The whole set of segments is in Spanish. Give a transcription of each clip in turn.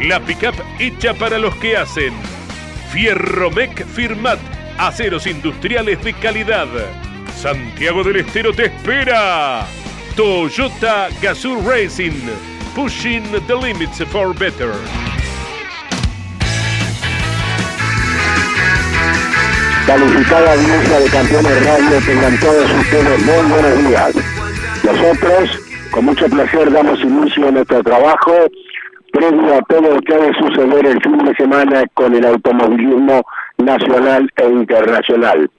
La pickup hecha para los que hacen. Fierromec Firmat. Aceros industriales de calidad. Santiago del Estero te espera. Toyota Gazoo Racing. Pushing the limits for better. Calificada audiencia de campeones radio, tengan todos ustedes muy buenos días. Nosotros, con mucho placer, damos inicio a nuestro trabajo previo todo lo que ha de suceder el fin de semana con el automovilismo nacional e internacional.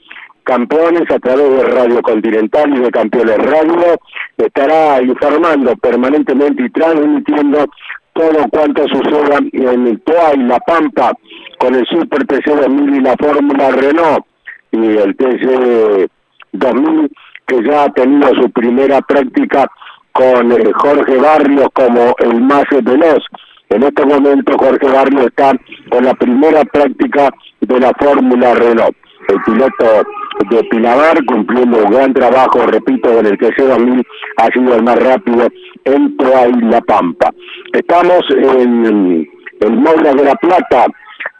Campeones a través de Radio Continental y de Campeones Radio estará informando permanentemente y transmitiendo todo cuanto suceda en el Toa y La Pampa con el Super TC 2000 y la Fórmula Renault y el TC 2000 que ya ha tenido su primera práctica con eh, Jorge Barrios como el más veloz. En este momento Jorge Barrios está con la primera práctica de la Fórmula Renault. El piloto de Pilabar cumpliendo un gran trabajo, repito, en el TC2000 ha sido el más rápido en Toa y La Pampa. Estamos en el Moura de la Plata,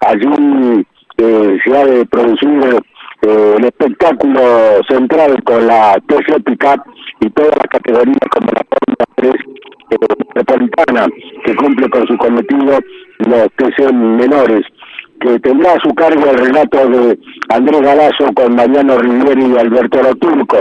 allí eh, se ha de producir eh, el espectáculo central con la TC Pickup y todas las categorías como la Fórmula 3 eh, metropolitana que cumple con su cometido los TC menores que tendrá a su cargo el relato de Andrés Galazo con Mariano Rivieri y Alberto Roturco,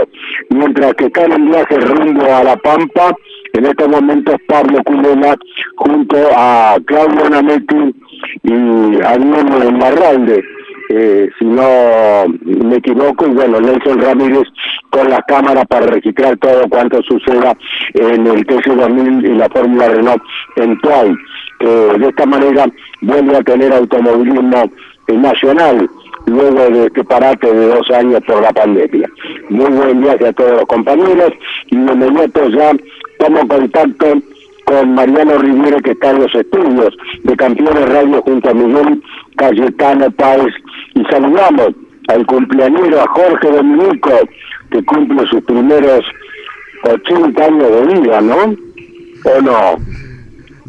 mientras que están en viaje rumbo a La Pampa, en estos momentos Pablo Culela junto a Claudio Nametti y Ariel Marralde, eh, si no me equivoco, y bueno, Nelson Ramírez con la cámara para registrar todo cuanto suceda en el TC2000 y la Fórmula Renault en Tuay. Eh, de esta manera vuelve a tener automovilismo eh, nacional luego de este parate de dos años por la pandemia. Muy buen viaje a todos los compañeros y de inmediato ya tomo contacto con Mariano Rivera que está en los estudios de Campeones Radio junto a Miguel Cayetano Páez y saludamos al cumpleañero a Jorge Dominico que cumple sus primeros 80 años de vida, ¿no? ¿O no?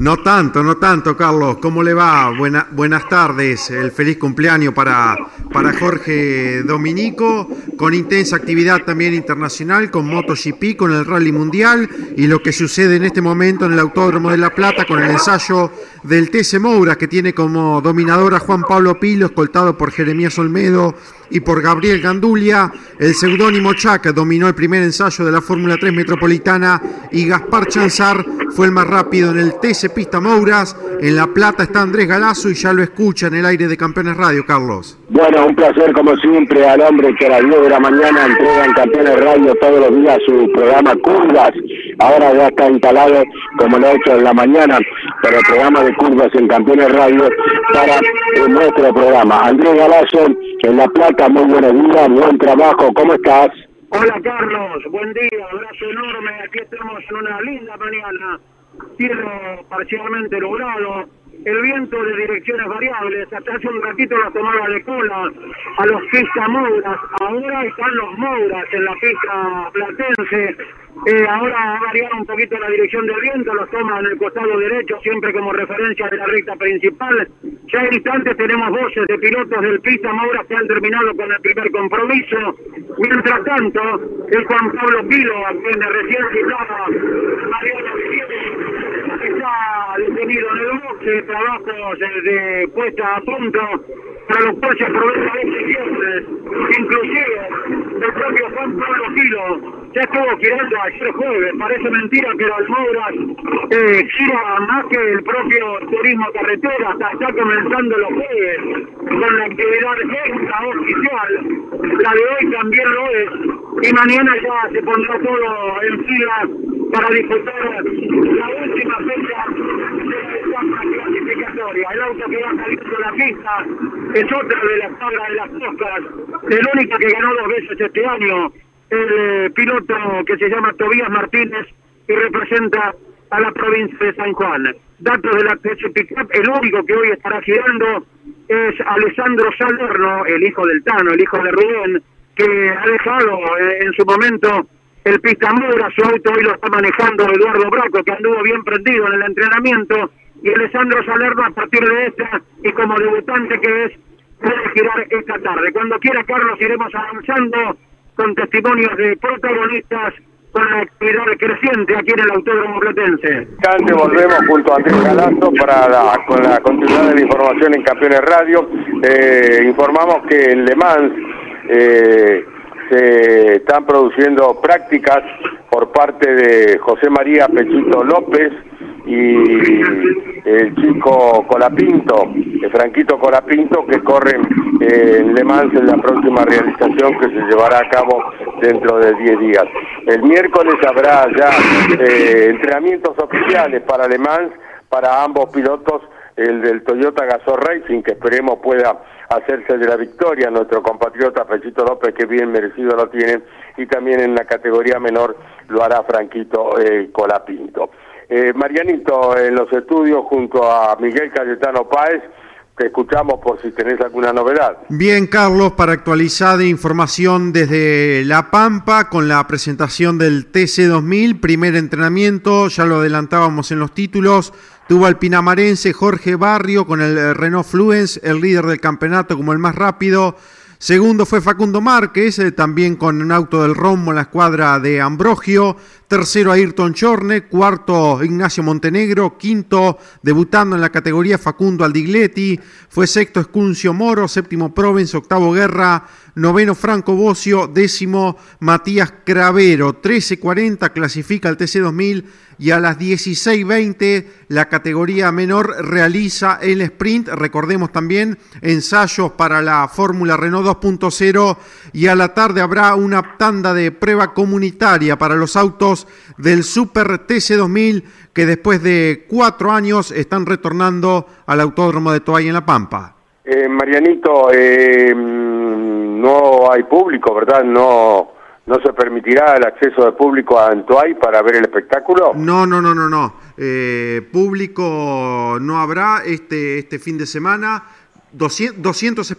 No tanto, no tanto, Carlos. ¿Cómo le va? Buena, buenas tardes. El feliz cumpleaños para, para Jorge Dominico, con intensa actividad también internacional, con MotoGP, con el Rally Mundial y lo que sucede en este momento en el Autódromo de La Plata con el ensayo del TC Moura, que tiene como dominador a Juan Pablo Pilo, escoltado por Jeremías Olmedo y por Gabriel Gandulia. El seudónimo Chac dominó el primer ensayo de la Fórmula 3 Metropolitana y Gaspar Chanzar fue el más rápido en el TC Pista Mouras. En La Plata está Andrés Galazo y ya lo escucha en el aire de Campeones Radio, Carlos. Bueno, un placer como siempre al hombre que a las 10 de la mañana entrega en Campeones Radio todos los días su programa Curvas. Ahora ya está instalado, como lo ha hecho en la mañana, para el programa de Curvas en Campeones Radio para eh, nuestro programa. Andrés Galazo en La Plata, muy buenos días, buen trabajo, ¿cómo estás? Hola Carlos, buen día, abrazo enorme, aquí estamos en una linda mañana, cielo parcialmente nublado, el viento de direcciones variables, hasta hace un ratito la tomaba de cola a los pistas Mouras, ahora están los Mouras en la pista platense, eh, ahora ha variado un poquito la dirección del viento, los toma en el costado derecho, siempre como referencia de la recta principal. Ya en instantes tenemos voces de pilotos del pista Maura que han terminado con el primer compromiso. Mientras tanto, el Juan Pablo Pilo, a quien recién citaba Mariano está detenido en el boxe, trabajos de puesta a punto para los aprovecha exigentes, inclusive el propio Juan Pablo Gilo ya estuvo girando ayer jueves, parece mentira que las Mouras eh, gira más que el propio turismo carretera, hasta está comenzando los jueves con la actividad extraoficial, la de hoy también lo es, y mañana ya se pondrá todo en fila para disputar la última fecha de la clasificatoria. El auto que va saliendo de la pista es otra de las tablas de las moscas, el único que ganó dos veces este año, el eh, piloto que se llama Tobías Martínez y representa a la provincia de San Juan. Datos de la Pickup, el único que hoy estará girando es Alessandro Salerno, el hijo del Tano, el hijo de Rubén, que ha dejado eh, en su momento el Pistamura, su auto hoy lo está manejando Eduardo Braco, que anduvo bien prendido en el entrenamiento, y Alessandro Salerno a partir de esta, y como debutante que es, puede girar esta tarde. Cuando quiera, Carlos, iremos avanzando con testimonios de protagonistas con la actividad creciente aquí en el Autódromo Platense. Cante, volvemos junto a Andrés Galazo para con la continuidad de la información en Campeones Radio. Eh, informamos que en Le Mans eh, se están produciendo prácticas por parte de José María Pechito López y el chico Colapinto, el Franquito Colapinto, que corren eh, en Le Mans en la próxima realización que se llevará a cabo dentro de 10 días. El miércoles habrá ya eh, entrenamientos oficiales para Le Mans para ambos pilotos, el del Toyota Gazoo Racing, que esperemos pueda hacerse de la victoria, nuestro compatriota Pechito López, que bien merecido lo tiene, y también en la categoría menor lo hará Franquito eh, Colapinto. Eh, Marianito, en los estudios junto a Miguel Cayetano Páez, te escuchamos por si tenés alguna novedad. Bien, Carlos, para actualizar información desde La Pampa con la presentación del TC2000, primer entrenamiento, ya lo adelantábamos en los títulos, Tuvo al pinamarense Jorge Barrio con el eh, Renault Fluence, el líder del campeonato como el más rápido. Segundo fue Facundo Márquez, eh, también con un auto del Rombo en la escuadra de Ambrogio. Tercero Ayrton Chorne. Cuarto Ignacio Montenegro. Quinto, debutando en la categoría Facundo Aldigletti. Fue sexto Escuncio Moro. Séptimo Provence. Octavo Guerra. Noveno Franco Bocio. Décimo Matías Cravero. 13.40 clasifica el TC2000 y a las 16.20 la categoría menor realiza el sprint. Recordemos también ensayos para la Fórmula Renault 2.0 y a la tarde habrá una tanda de prueba comunitaria para los autos del Super TC2000 que después de cuatro años están retornando al Autódromo de Toay en La Pampa. Eh, Marianito, eh, no hay público, ¿verdad? No ¿No se permitirá el acceso de público a Antoay para ver el espectáculo? No, no, no, no, no. Eh, público no habrá este, este fin de semana. 200, 200,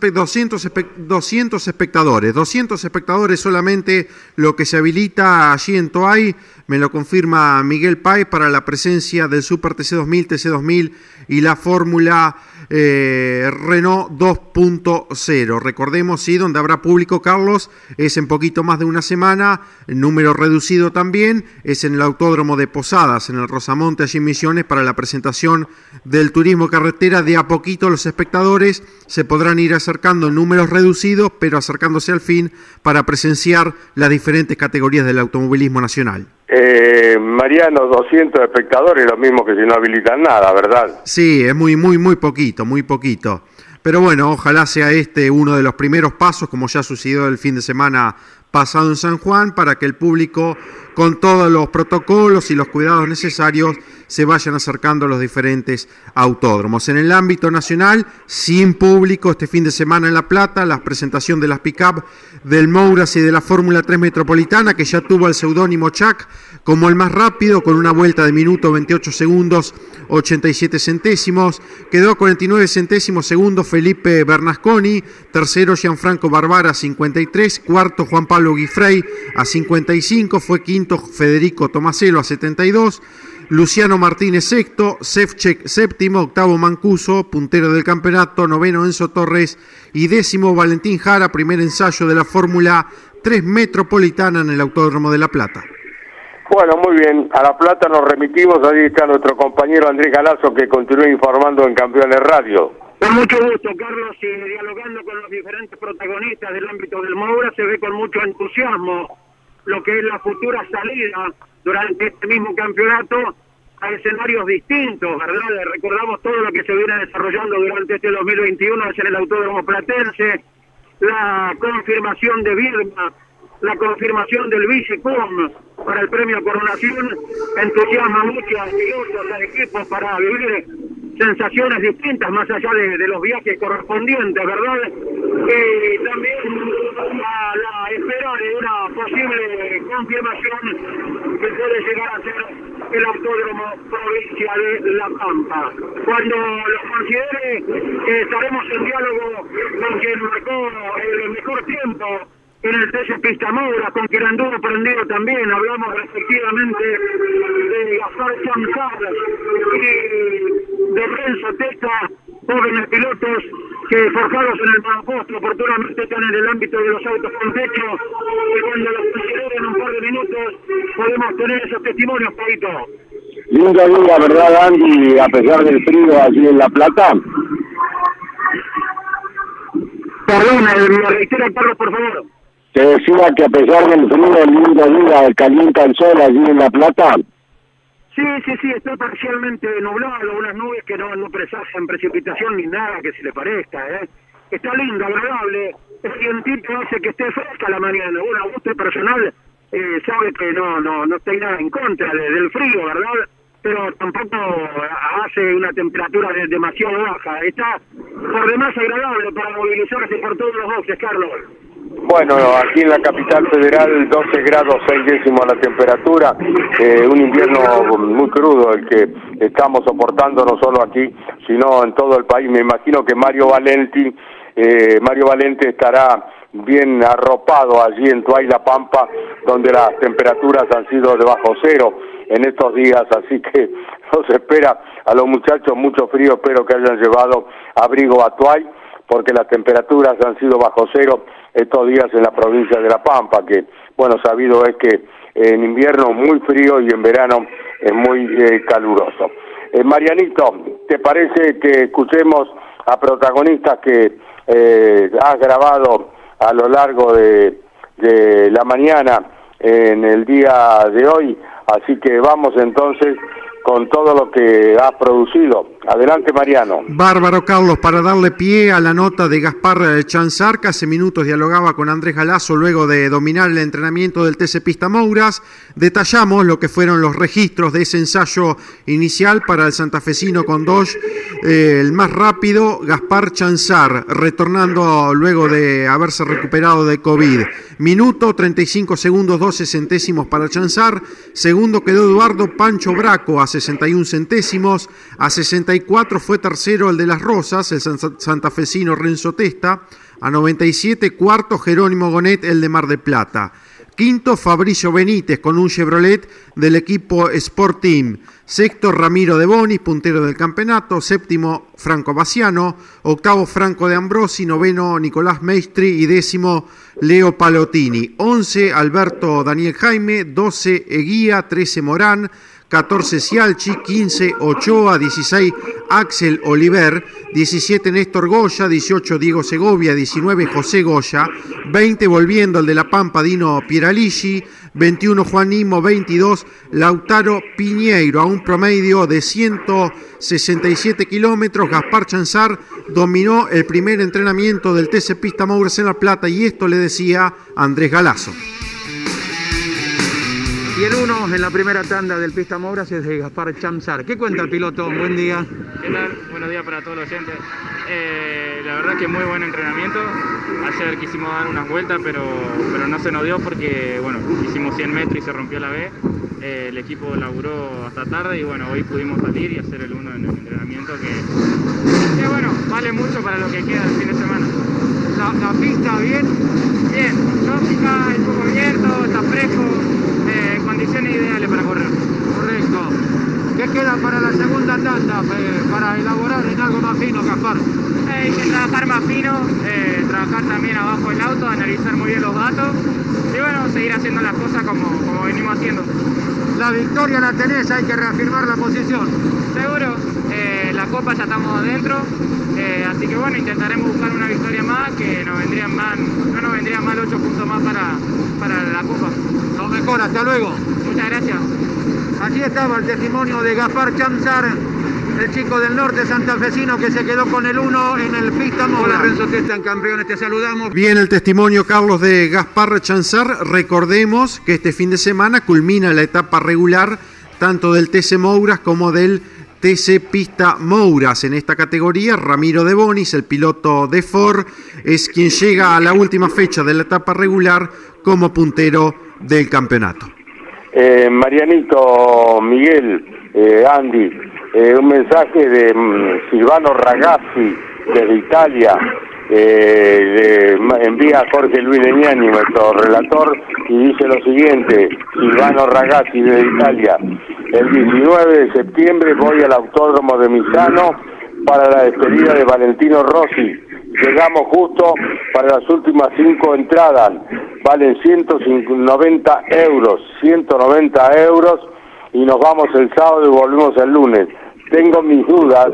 200, espectadores, 200 espectadores solamente lo que se habilita allí en Toay, me lo confirma Miguel Pay para la presencia del Super TC2000, TC2000 y la Fórmula eh, Renault 2.0. Recordemos, sí, donde habrá público, Carlos, es en poquito más de una semana, número reducido también, es en el Autódromo de Posadas, en el Rosamonte, allí en Misiones, para la presentación del turismo carretera. De a poquito los espectadores se podrán ir acercando en números reducidos, pero acercándose al fin para presenciar las diferentes categorías del automovilismo nacional. Eh, Mariano, 200 espectadores, lo mismo que si no habilitan nada, ¿verdad? Sí, es muy, muy, muy poquito, muy poquito. Pero bueno, ojalá sea este uno de los primeros pasos, como ya sucedió el fin de semana pasado en San Juan, para que el público, con todos los protocolos y los cuidados necesarios, se vayan acercando a los diferentes autódromos. En el ámbito nacional, sin público, este fin de semana en La Plata, la presentación de las pick-up del Mouras y de la Fórmula 3 Metropolitana, que ya tuvo el seudónimo Chac como el más rápido, con una vuelta de minuto 28 segundos 87 centésimos. Quedó a 49 centésimos segundo Felipe Bernasconi, tercero Gianfranco Barbara 53, cuarto Juan Pablo Guifrey a 55, fue quinto Federico Tomaselo a 72. Luciano Martínez sexto, Sefchek séptimo, octavo Mancuso, puntero del campeonato, noveno Enzo Torres. Y décimo Valentín Jara, primer ensayo de la Fórmula 3 Metropolitana en el Autódromo de La Plata. Bueno, muy bien. A La Plata nos remitimos. Allí está nuestro compañero Andrés Galazo que continúa informando en Campeones Radio. Con mucho gusto, Carlos, y dialogando con los diferentes protagonistas del ámbito del Moura, se ve con mucho entusiasmo lo que es la futura salida durante este mismo campeonato a escenarios distintos, ¿verdad? Recordamos todo lo que se viene desarrollando durante este 2021 en el Autódromo Platense, la confirmación de Birma, la confirmación del Vicecom para el premio Coronación, entusiasma mucho a pilotos, a equipos para vivir sensaciones distintas más allá de, los viajes correspondientes, ¿verdad? Y también a la espera de una posible confirmación que puede llegar a ser el autódromo provincia de La Pampa. Cuando lo considere, estaremos en diálogo con quien marcó el mejor tiempo en el TC Pista Moura, con quien anduvo prendido también, hablamos respectivamente de Gaspar Chanzar y de Renzo Testa, jóvenes pilotos que forjados en el monoposto oportunamente están en el ámbito de los autos con techo, y cuando los consideren un par de minutos podemos tener esos testimonios, Paito. Linda día, ¿verdad, Andy? A pesar del frío allí en La Plata. Perdón, me reitera, Carlos, por favor. Te decía que a pesar del frío, el lindo día, calienta el sol allí en La Plata. Sí, sí, sí, está parcialmente nublado, unas nubes que no, no presagian precipitación ni nada que se le parezca, ¿eh? Está lindo, agradable, el vientito hace que esté fresca la mañana, bueno, a gusto personal eh, sabe que no, no, no estoy nada en contra del frío, ¿verdad? Pero tampoco hace una temperatura demasiado baja, está por demás agradable para movilizarse por todos los boxes, Carlos. Bueno, aquí en la capital federal 12 grados 6 décimos la temperatura, eh, un invierno muy crudo el que estamos soportando no solo aquí, sino en todo el país. Me imagino que Mario Valenti, eh, Mario Valente estará bien arropado allí en Tuay Pampa, donde las temperaturas han sido de bajo cero en estos días, así que nos espera a los muchachos mucho frío, espero que hayan llevado abrigo a Tuay, porque las temperaturas han sido bajo cero estos días en la provincia de La Pampa, que, bueno, sabido es que en invierno muy frío y en verano es muy eh, caluroso. Eh, Marianito, ¿te parece que escuchemos a protagonistas que eh, has grabado a lo largo de, de la mañana en el día de hoy? Así que vamos entonces con todo lo que ha producido. Adelante, Mariano. Bárbaro, Carlos, para darle pie a la nota de Gaspar Chanzar, que hace minutos dialogaba con Andrés Galazo luego de dominar el entrenamiento del TC Pista Mouras. Detallamos lo que fueron los registros de ese ensayo inicial para el santafesino con dos, eh, el más rápido, Gaspar Chanzar, retornando luego de haberse recuperado de COVID. Minuto, 35 segundos, 12 centésimos para Chanzar. Segundo quedó Eduardo Pancho Braco a 61 centésimos. A 64 fue tercero el de las Rosas, el santafesino Renzo Testa. A 97 cuarto Jerónimo Gonet, el de Mar de Plata. Quinto, Fabricio Benítez con un Chevrolet del equipo Sport Team. Sexto, Ramiro de Bonis, puntero del campeonato. Séptimo, Franco Baciano. Octavo, Franco de Ambrosi. Noveno, Nicolás Meistri. Y décimo, Leo Palotini. Once, Alberto Daniel Jaime. Doce, Eguía. Trece, Morán. 14 Cialchi, 15 Ochoa, 16 Axel Oliver, 17 Néstor Goya, 18 Diego Segovia, 19 José Goya, 20 volviendo el de La Pampa Dino Pieraligi, 21 Juan Nimo, 22 Lautaro Piñeiro, a un promedio de 167 kilómetros. Gaspar Chanzar dominó el primer entrenamiento del TC Pista Moures en La Plata y esto le decía Andrés Galazo. Y el uno en la primera tanda del Pista Mouras es de Gaspar Chamsar. ¿Qué cuenta el piloto? Buen día. ¿Qué tal? Buenos días para todos los oyentes. Eh, la verdad que muy buen entrenamiento. Ayer quisimos dar unas vueltas, pero, pero no se nos dio porque bueno, hicimos 100 metros y se rompió la B. Eh, el equipo laburó hasta tarde y bueno, hoy pudimos salir y hacer el uno en el entrenamiento que, bueno, vale mucho para lo que queda el fin de semana. La, pista bien, bien, lógica, un poco abierto, está fresco, condiciones ideales para correr. Correcto. ¿Qué queda para la segunda tanda, eh, para elaborar en algo más fino, Gaspar? hay que trabajar más fino, eh, trabajar también abajo del auto, analizar muy bien los datos y bueno, seguir haciendo las cosas como, como venimos haciendo. La victoria la tenés, hay que reafirmar la posición. Seguro, eh, la copa ya estamos adentro, eh, así que bueno, intentaremos buscar una victoria más, que nos vendrían mal, no nos vendrían mal 8 puntos más para, para la copa. Lo mejor, hasta luego. Muchas gracias. Allí estaba el testimonio de Gaspar Chamsar, el chico del norte santafesino que se quedó con el 1 en el pista Hola Renzo en campeones, te saludamos. Bien el testimonio, Carlos, de Gaspar Chanzar. Recordemos que este fin de semana culmina la etapa regular tanto del TC Mouras como del TC Pista Mouras. En esta categoría, Ramiro de Bonis, el piloto de Ford, es quien llega a la última fecha de la etapa regular como puntero del campeonato. Eh, Marianito, Miguel, eh, Andy, eh, un mensaje de mm, Silvano Ragazzi desde Italia. Eh, envía a Jorge Luis Leñani, nuestro relator, y dice lo siguiente, Silvano Ragazzi de Italia, el 19 de septiembre voy al Autódromo de Misano para la despedida de Valentino Rossi. Llegamos justo para las últimas cinco entradas, valen 190 euros, 190 euros, y nos vamos el sábado y volvemos el lunes. Tengo mis dudas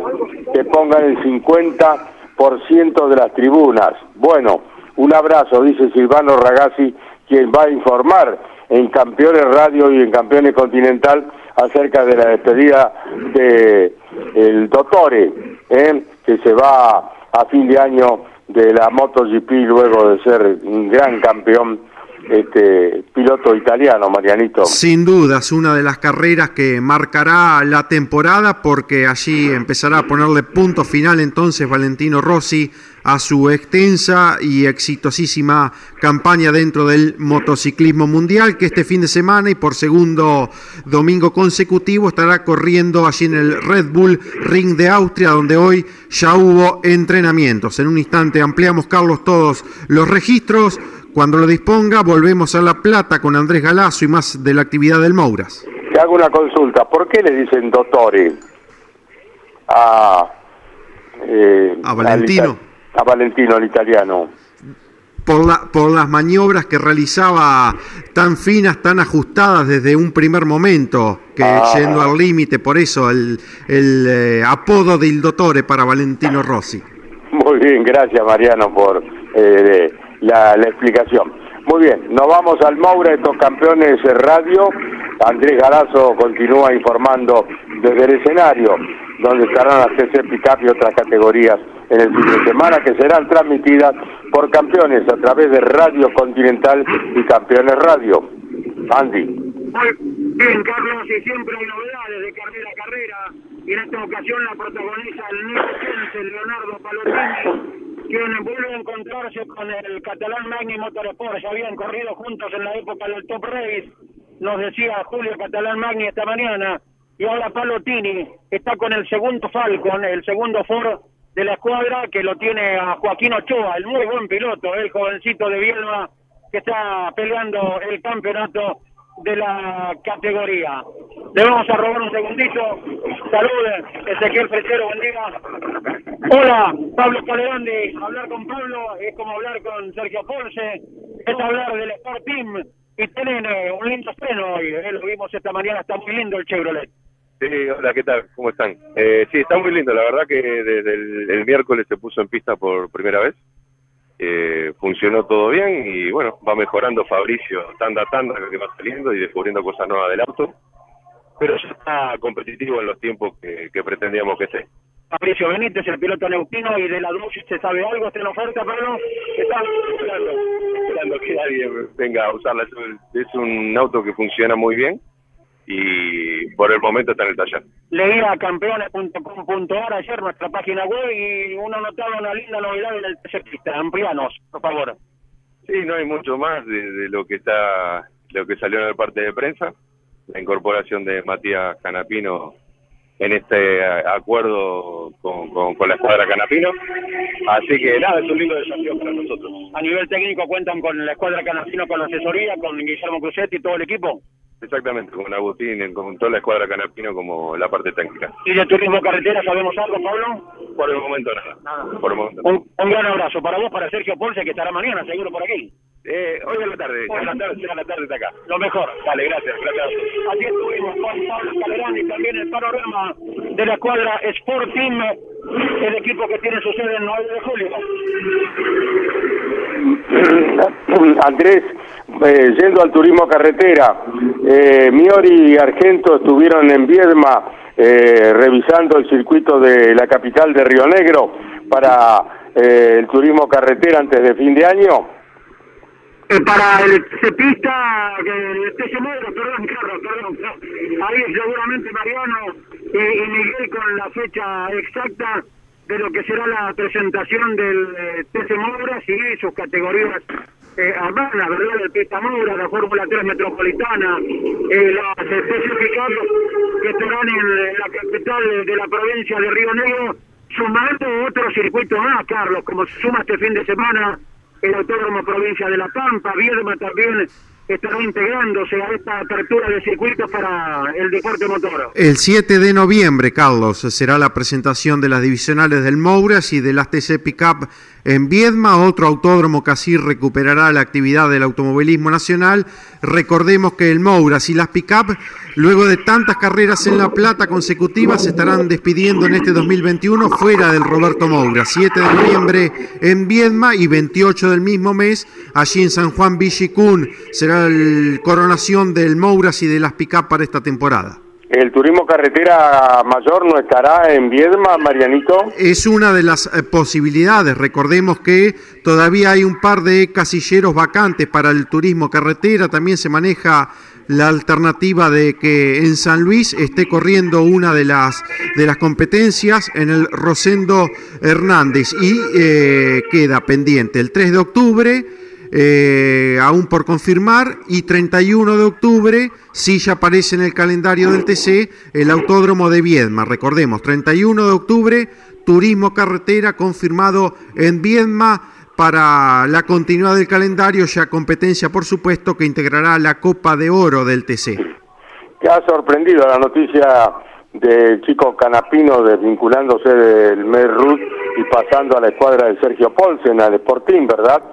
que pongan el 50% de las tribunas. Bueno, un abrazo, dice Silvano Ragazzi, quien va a informar en Campeones Radio y en Campeones Continental acerca de la despedida de el Dottore, ¿eh? que se va a fin de año de la MotoGP luego de ser un gran campeón este piloto italiano, Marianito. Sin dudas, una de las carreras que marcará la temporada porque allí empezará a ponerle punto final entonces Valentino Rossi a su extensa y exitosísima campaña dentro del motociclismo mundial que este fin de semana y por segundo domingo consecutivo estará corriendo allí en el Red Bull Ring de Austria donde hoy ya hubo entrenamientos. En un instante ampliamos, Carlos, todos los registros. Cuando lo disponga, volvemos a La Plata con Andrés Galazo y más de la actividad del Mouras. Te hago una consulta. ¿Por qué le dicen dottore a, eh, a Valentino? A Valentino, el italiano. Por, la, por las maniobras que realizaba tan finas, tan ajustadas desde un primer momento, que ah. yendo al límite, por eso el, el eh, apodo del dottore para Valentino Rossi. Muy bien, gracias Mariano por eh, la, explicación. Muy bien, nos vamos al Maura, estos campeones radio. Andrés Garazo continúa informando desde el escenario, donde estarán las CC Picap y otras categorías en el fin de semana, que serán transmitidas por campeones a través de Radio Continental y Campeones Radio. Andy. Bien, Carlos, y siempre hay novedades de carrera a carrera, y en esta ocasión la protagoniza el Nico Leonardo Palotini quien vuelve a encontrarse con el catalán Magni Motorsport. Ya habían corrido juntos en la época del Top Race, nos decía Julio Catalán Magni esta mañana. Y ahora Palotini está con el segundo Falcon, el segundo Ford de la escuadra, que lo tiene a Joaquín Ochoa, el muy buen piloto, el jovencito de Bielma, que está peleando el campeonato de la categoría. Le vamos a robar un segundito. Salude, Ezequiel Fresero, buen día. Hola, Pablo Calerandi. Hablar con Pablo es como hablar con Sergio Ponce, es hablar del Sport Team. Y tienen eh, un lindo estreno hoy, eh, lo vimos esta mañana, está muy lindo el Chevrolet. Sí, hola, ¿qué tal? ¿Cómo están? Eh, sí, está muy lindo, la verdad que desde el miércoles se puso en pista por primera vez eh, funcionó todo bien y bueno, va mejorando Fabricio tanda a tanda que va saliendo y descubriendo cosas nuevas del auto, pero ya está competitivo en los tiempos que, pretendíamos que esté. Fabricio Benítez, el piloto neutino y de la luz, ¿se sabe algo? ¿Está en oferta, Pablo? Está esperando, esperando que nadie venga a usarla. Es un auto que funciona muy bien y por el momento está en el taller. Leía campeones.com.ar ayer nuestra página web y uno notaba una linda novedad en el pista. Amplianos, por favor. Sí, no hay mucho más de, lo que está, lo que salió en el parte de prensa. La incorporación de Matías Canapino en este acuerdo con, con, la escuadra Canapino. Así que nada, es un lindo desafío para nosotros. A nivel técnico cuentan con la escuadra Canapino, con la asesoría, con Guillermo Cruzetti y todo el equipo. Exactamente, con Agustín, con toda la escuadra Canapino como la parte técnica. ¿Y de turismo carretera sabemos algo, Pablo? Por el momento nada. Por el momento. Un, un gran abrazo para vos, para Sergio Ponce, que estará mañana seguro por aquí. Eh, hoy a la tarde, a la tarde, a la tarde está acá. Lo mejor. Dale, gracias, gracias. Aquí estuvimos con Pablo Calerón y también el panorama de la cuadra Sport Team, el equipo que tiene su sede en 9 de julio. Andrés, eh, yendo al turismo carretera, eh, Miori y Argento estuvieron en Viedma eh, revisando el circuito de la capital de Río Negro para eh, el turismo carretera antes de fin de año. Eh, para el cepista, el TC Modro, perdón, Carlos, perdón. Ahí seguramente Mariano y, y Miguel con la fecha exacta de lo que será la presentación del eh, TC Mouras y sus categorías eh, ¿verdad? El Pista Moura, la Fórmula 3 Metropolitana, eh, las especificadas que estarán en la capital de, de la provincia de Río Negro, sumando otro circuito más, Carlos, como se suma este fin de semana el Autódromo Provincia de La Pampa, Viedma también estará integrándose a esta apertura de circuitos para el deporte motor. El 7 de noviembre, Carlos, será la presentación de las divisionales del Mouras y de las TC Pickup en Viedma. Otro autódromo que así recuperará la actividad del automovilismo nacional. Recordemos que el Mouras y las Pickup, luego de tantas carreras en La Plata consecutivas, se estarán despidiendo en este 2021 fuera del Roberto Moura. 7 de noviembre en Viedma y 28 del mismo mes allí en San Juan Villicún será la coronación del Mouras y de las Pickup para esta temporada. ¿El turismo carretera mayor no estará en Viedma, Marianito? Es una de las eh, posibilidades. Recordemos que todavía hay un par de casilleros vacantes para el turismo carretera. También se maneja la alternativa de que en San Luis esté corriendo una de las, de las competencias en el Rosendo Hernández y eh, queda pendiente el 3 de octubre. Eh, aún por confirmar, y 31 de octubre, si ya aparece en el calendario del TC, el Autódromo de Viedma. Recordemos, 31 de octubre, Turismo Carretera confirmado en Viedma para la continuidad del calendario, ya competencia, por supuesto, que integrará la Copa de Oro del TC. ¿Te ha sorprendido la noticia del chico Canapino desvinculándose del Merrut y pasando a la escuadra de Sergio Polsen, al Sporting, verdad?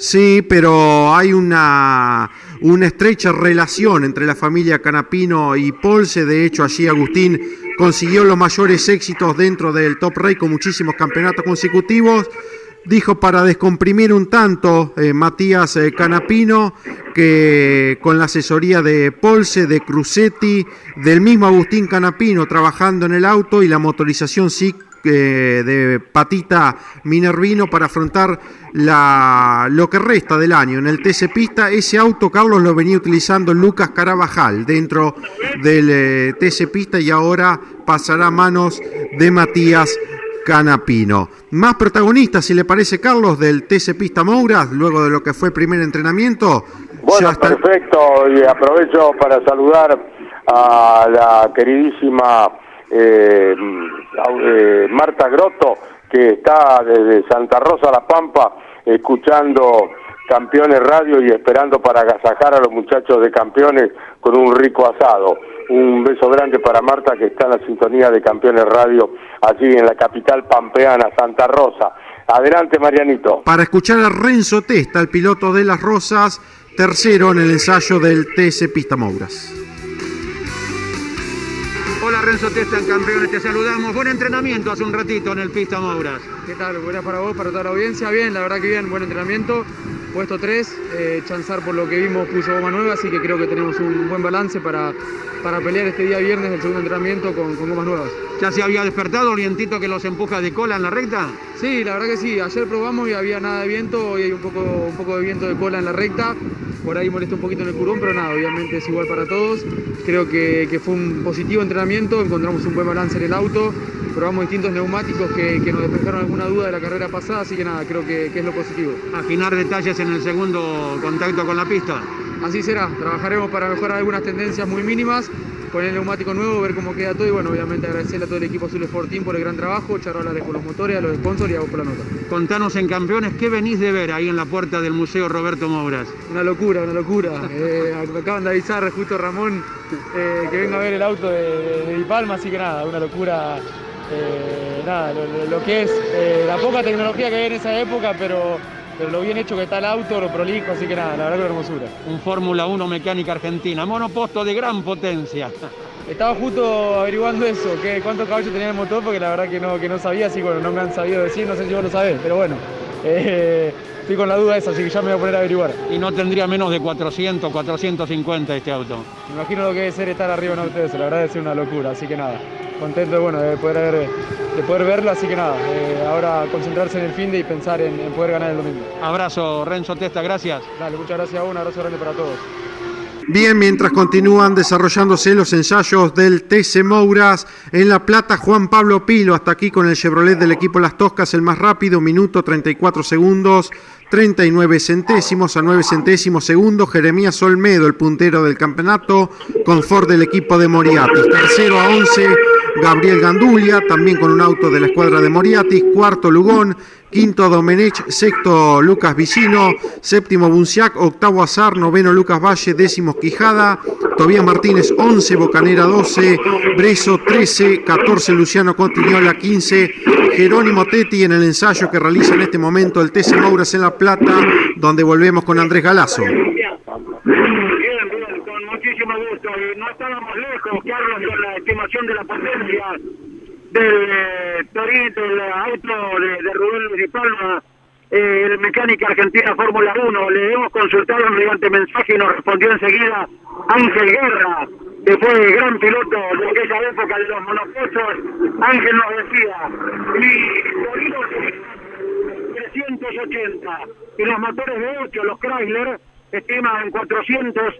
Sí, pero hay una, una estrecha relación entre la familia Canapino y Polse. De hecho, allí Agustín consiguió los mayores éxitos dentro del Top Rey con muchísimos campeonatos consecutivos. Dijo para descomprimir un tanto eh, Matías eh, Canapino que con la asesoría de Polse, de Crucetti, del mismo Agustín Canapino trabajando en el auto y la motorización SIC eh, de Patita Minervino para afrontar la, lo que resta del año en el TC Pista. Ese auto, Carlos, lo venía utilizando Lucas Carabajal dentro del eh, TC Pista y ahora pasará a manos de Matías Canapino. Más protagonistas, si le parece, Carlos, del TC Pista Mouras, luego de lo que fue el primer entrenamiento. Bueno, está- perfecto, y aprovecho para saludar a la queridísima eh, au- eh, Marta Grotto, que está desde Santa Rosa La Pampa escuchando Campeones Radio y esperando para agasajar a los muchachos de Campeones con un rico asado. Un beso grande para Marta que está en la sintonía de Campeones Radio allí en la capital pampeana, Santa Rosa. Adelante, Marianito. Para escuchar a Renzo Testa, el piloto de las Rosas, tercero en el ensayo del TC Pista Mouras. Renzo Testa en Campeones, te saludamos. Buen entrenamiento hace un ratito en el Pista Mouras. ¿Qué tal? Buenas para vos, para toda la audiencia. Bien, la verdad que bien, buen entrenamiento. Puesto 3, eh, Chanzar por lo que vimos puso goma nueva, así que creo que tenemos un buen balance para, para pelear este día viernes el segundo entrenamiento con, con gomas nuevas. ¿Ya se había despertado el vientito que los empuja de cola en la recta? Sí, la verdad que sí. Ayer probamos y había nada de viento, hoy hay un poco, un poco de viento de cola en la recta. Por ahí molesta un poquito en el curón, pero nada, obviamente es igual para todos. Creo que, fue un positivo entrenamiento, encontramos un buen balance en el auto, probamos distintos neumáticos que, que nos despejaron alguna duda de la carrera pasada, así que nada, creo que, que es lo positivo. Afinar detalles en el segundo contacto con la pista. Así será, trabajaremos para mejorar algunas tendencias muy mínimas, con el neumático nuevo, ver cómo queda todo y bueno, obviamente agradecerle a todo el equipo Azul Sport Team por el gran trabajo, charlar con los motores, a los sponsors y a vos por la nota. Contanos en Campeones, ¿qué venís de ver ahí en la puerta del Museo Roberto Mouras? Una locura, una locura. Eh, acaban de avisar justo Ramón eh, que venga a ver el auto de, de, de Di Palma, así que nada, una locura eh, nada, lo, que es la poca tecnología que hay en esa época, pero, pero lo bien hecho que está el auto, lo prolijo, así que nada, la verdad que hermosura. Un Fórmula 1 mecánica argentina, monoposto de gran potencia. Estaba justo averiguando eso, que cuántos caballos tenía el motor, porque la verdad que no, que no sabía, así bueno, no me han sabido decir, no sé si vos lo sabés, pero bueno. Eh, estoy con la duda esa, así que ya me voy a poner a averiguar. Y no tendría menos de 400, 450 este auto. Me imagino lo que debe ser estar arriba en un auto de eso, la verdad ser una locura, así que nada, contento de, bueno, de, poder, de poder verlo, así que nada, eh, ahora concentrarse en el fin de y pensar en, en, poder ganar el domingo. Abrazo, Renzo Testa, gracias. Dale, muchas gracias a un abrazo grande para todos. Bien, mientras continúan desarrollándose los ensayos del TC Mouras en La Plata, Juan Pablo Pilo, hasta aquí con el Chevrolet del equipo Las Toscas, el más rápido, minuto 34 segundos, 39 centésimos a 9 centésimos segundos. Jeremías Olmedo, el puntero del campeonato, con Ford del equipo de Moriatis. Tercero a 11, Gabriel Gandulia, también con un auto de la escuadra de Moriatis. Cuarto Lugón, quinto Domenech, sexto Lucas Vicino, séptimo Bunciac, octavo Azar, noveno Lucas Valle, décimo Quijada, Tobías Martínez 11, Bocanera 12, Breso 13, 14 Luciano Cotiñola 15, Jerónimo Tetti en el ensayo que realiza en este momento el TC Mouras en La Plata, donde volvemos con Andrés Galazo. No estábamos lejos, Carlos, con la estimación de la potencia del Torito, el auto de, de Rubén Luis Palma, eh, el mecánica argentina Fórmula 1. Le hemos consultado mediante mensaje y nos respondió enseguida Ángel Guerra, que fue gran piloto de aquella época de los monopostos. Ángel nos decía, mi Torino 380 y los motores de 8, los Chrysler, estiman en 400,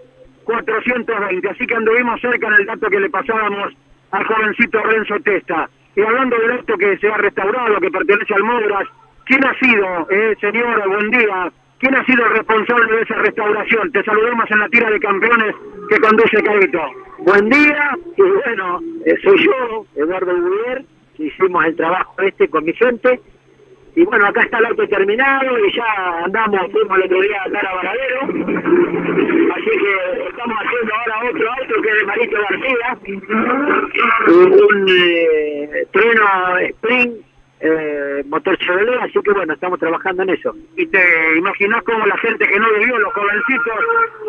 420. Así que anduvimos cerca en el dato que le pasábamos al jovencito Renzo Testa. Y hablando del auto que se ha restaurado, que pertenece al Mogras, ¿quién ha sido, eh, señor, buen día, quién ha sido el responsable de esa restauración? Te saludamos en la tira de campeones que conduce Cabrito. Buen día, y bueno, eh, soy yo, Eduardo Gudier, hicimos el trabajo este con mi gente, y bueno, acá está el auto terminado y ya andamos, fuimos el otro día a Varadero, así que estamos haciendo ahora otro auto que es de Marito García, un eh, Spring, eh, motor Chevrolet, así que bueno, estamos trabajando en eso. Y te imaginas cómo la gente que no vivió, los jovencitos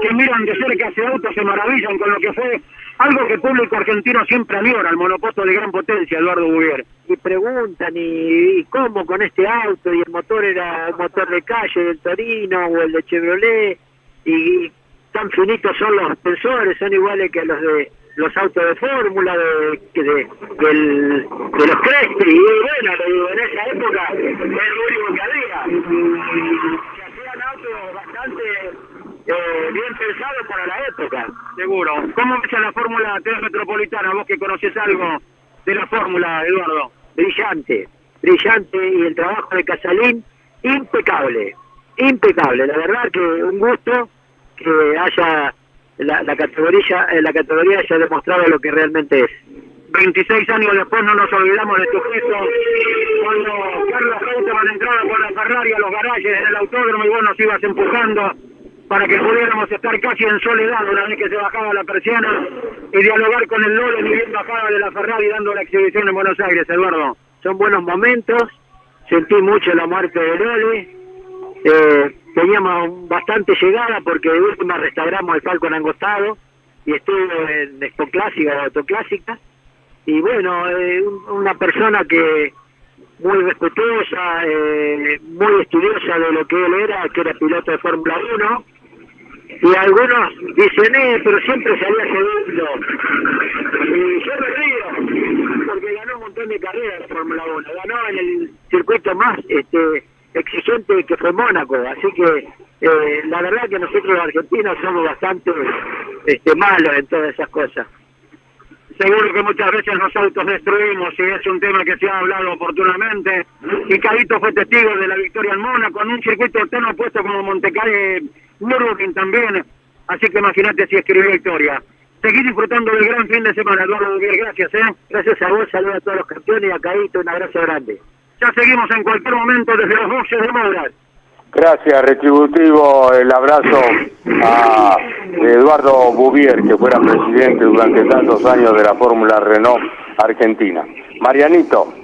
que miran de cerca ese auto, se maravillan con lo que fue algo que el público argentino siempre añora, el monoposto de gran potencia, Eduardo Bubier. Y preguntan, ¿y, cómo con este auto? Y el motor era un motor de calle del Torino o el de Chevrolet, y tan finitos son los sensores, son iguales que los de los autos de fórmula, de, de, del, de los Cresti, y bueno, en esa época es lo único que había. Se hacían autos bastante eh, bien pensados para la época. Seguro. ¿Cómo ves la Fórmula 3 Metropolitana? Vos que conoces algo de la Fórmula, Eduardo. Brillante, brillante, y el trabajo de Casalín, impecable, impecable. La verdad que un gusto que haya la, la categoría la categoría haya demostrado lo que realmente es. 26 años después no nos olvidamos de tu gesto cuando Carlos Reutemann entraba por la Ferrari a los garajes en el autódromo y vos nos ibas empujando para que pudiéramos estar casi en soledad una vez que se bajaba la persiana y dialogar con el Lole ni bien bajaba de la Ferrari dando la exhibición en Buenos Aires, Eduardo. Son buenos momentos, sentí mucho la muerte de Lole, eh, teníamos bastante llegada porque de última restauramos el Falcon Angostado y estuve en Expo Clásica, Autoclásica, y bueno, eh, una persona que muy respetuosa, eh, muy estudiosa de lo que él era, que era piloto de Fórmula 1, y algunos dicen, eh, pero siempre salía segundo. Y yo me río, porque ganó un montón de carreras de Fórmula 1, ganó en el circuito más este exigente que fue Mónaco, así que eh, la verdad que nosotros los argentinos somos bastante este, malos en todas esas cosas. Seguro que muchas veces los autos destruimos y es un tema que se ha hablado oportunamente. Y Carito fue testigo de la victoria en Mónaco, en un circuito tan opuesto como Montecarlo Nürburgring también. Así que imagínate si escribió victoria. Seguí disfrutando del gran fin de semana, Eduardo Dubier. Gracias, ¿eh? Gracias a vos, saludos a todos los campeones y a Caíto, un abrazo grande. Ya seguimos en cualquier momento desde los boxes de Mouras. Gracias, retributivo el abrazo a Eduardo Bouvier, que fuera presidente durante tantos años de la Fórmula Renault Argentina. Marianito.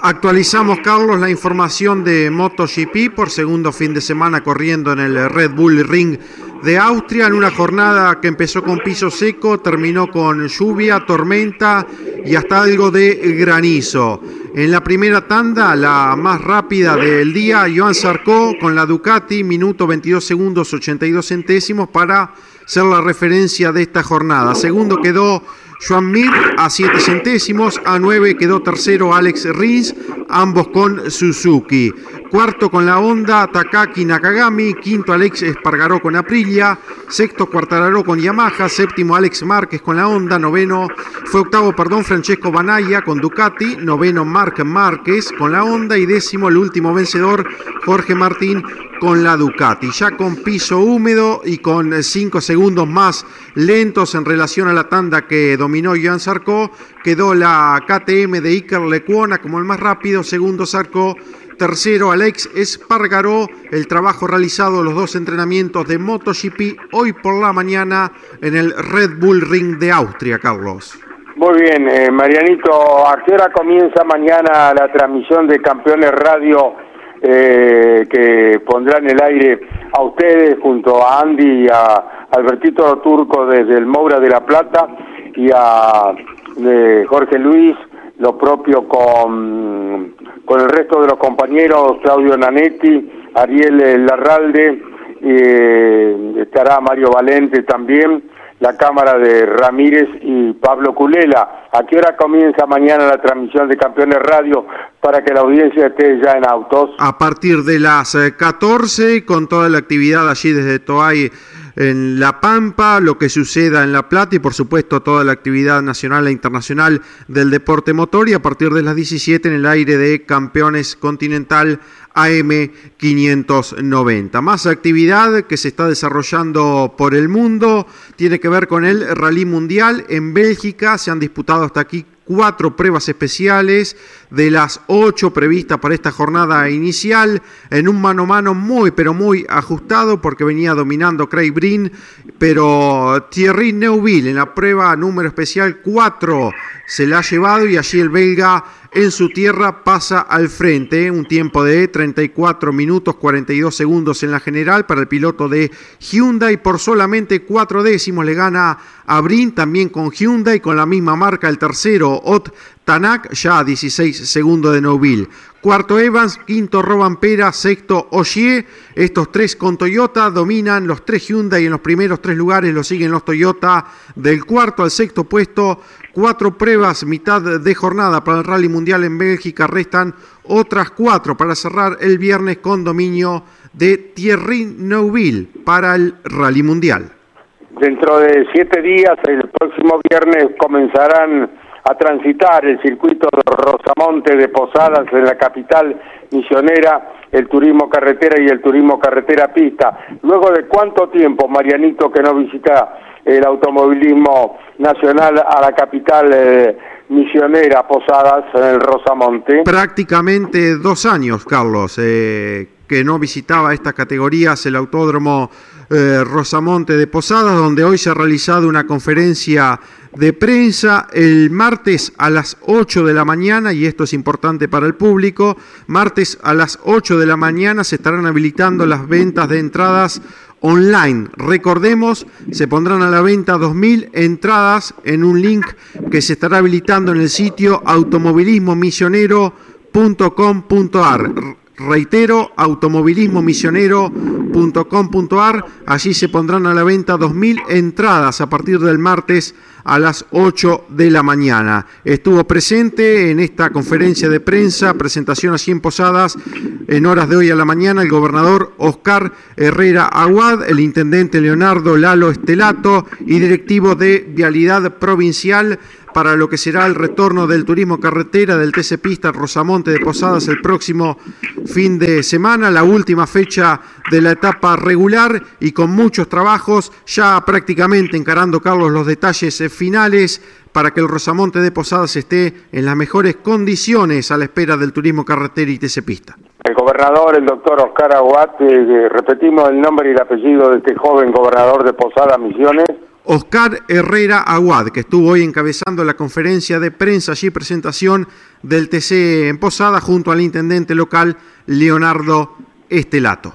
Actualizamos, Carlos, la información de MotoGP por segundo fin de semana corriendo en el Red Bull Ring de Austria en una jornada que empezó con piso seco, terminó con lluvia, tormenta y hasta algo de granizo. En la primera tanda, la más rápida del día, Joan Sarko con la Ducati, minuto 22 segundos 82 centésimos para ser la referencia de esta jornada. Segundo quedó Joan Mir a 7 centésimos, a 9 quedó tercero Alex Rins, ambos con Suzuki. Cuarto con la Honda, Takaki Nakagami. Quinto Alex Espargaró con Aprilia. Sexto Cuartararo con Yamaha. Séptimo Alex Márquez con la Honda. Noveno fue octavo, perdón, Francesco Banaya con Ducati. Noveno Marc Márquez con la Honda. Y décimo el último vencedor, Jorge Martín con la Ducati. Ya con piso húmedo y con cinco segundos más lentos en relación a la tanda que dominó Joan Sarko, quedó la KTM de Iker Lecuona como el más rápido. Segundo Sarko Tercero, Alex Espargaró, el trabajo realizado los dos entrenamientos de MotoGP hoy por la mañana en el Red Bull Ring de Austria, Carlos. Muy bien, eh, Marianito, ¿a qué hora comienza mañana la transmisión de Campeones Radio eh, que pondrá en el aire a ustedes junto a Andy y a Albertito Turco desde el Moura de la Plata y a eh, Jorge Luis? lo propio con, con el resto de los compañeros, Claudio Nanetti, Ariel Larralde, eh, estará Mario Valente también, la Cámara de Ramírez y Pablo Culela. ¿A qué hora comienza mañana la transmisión de Campeones Radio para que la audiencia esté ya en autos? A partir de las 14, eh, con toda la actividad allí desde Toay en La Pampa, lo que suceda en La Plata y por supuesto toda la actividad nacional e internacional del deporte motor y a partir de las 17 en el aire de Campeones Continental AM 590. Más actividad que se está desarrollando por el mundo tiene que ver con el Rally Mundial en Bélgica. Se han disputado hasta aquí cuatro pruebas especiales de las ocho previstas para esta jornada inicial, en un mano a mano muy, pero muy ajustado, porque venía dominando Craig Brin, pero Thierry Neuville en la prueba número especial cuatro se la ha llevado y allí el belga en su tierra pasa al frente. Un tiempo de 34 minutos 42 segundos en la general para el piloto de Hyundai. Por solamente cuatro décimos le gana a Brin también con Hyundai con la misma marca el tercero Ot Tanak ya a 16 segundos de Noville. Cuarto Evans, quinto Robampera, sexto Oshie. Estos tres con Toyota dominan los tres Hyundai en los primeros tres lugares, lo siguen los Toyota del cuarto al sexto puesto. Cuatro pruebas, mitad de jornada para el Rally Mundial en Bélgica. Restan otras cuatro para cerrar el viernes con dominio de Thierry Neuville para el Rally Mundial. Dentro de siete días, el próximo viernes, comenzarán a transitar el circuito de Rosamonte de Posadas en la capital misionera, el turismo carretera y el turismo carretera pista. Luego de cuánto tiempo, Marianito, que no visita el automovilismo nacional a la capital eh, misionera Posadas en Rosamonte. Prácticamente dos años, Carlos, eh, que no visitaba estas categorías el autódromo eh, Rosamonte de Posadas, donde hoy se ha realizado una conferencia de prensa el martes a las 8 de la mañana, y esto es importante para el público, martes a las 8 de la mañana se estarán habilitando las ventas de entradas online. Recordemos, se pondrán a la venta 2.000 entradas en un link que se estará habilitando en el sitio automovilismomisionero.com.ar. Reitero, automovilismomisionero.com.ar. Allí se pondrán a la venta 2.000 entradas a partir del martes a las 8 de la mañana. Estuvo presente en esta conferencia de prensa, presentación a 100 posadas, en horas de hoy a la mañana, el gobernador Oscar Herrera Aguad, el intendente Leonardo Lalo Estelato y directivo de Vialidad Provincial para lo que será el retorno del turismo carretera del TC Pista Rosamonte de Posadas el próximo fin de semana, la última fecha de la etapa regular y con muchos trabajos, ya prácticamente encarando Carlos los detalles finales para que el Rosamonte de Posadas esté en las mejores condiciones a la espera del turismo carretera y TC Pista. El gobernador, el doctor Oscar Aguat, eh, repetimos el nombre y el apellido de este joven gobernador de Posadas Misiones. Oscar Herrera Aguad, que estuvo hoy encabezando la conferencia de prensa y presentación del TC en Posada junto al intendente local Leonardo Estelato.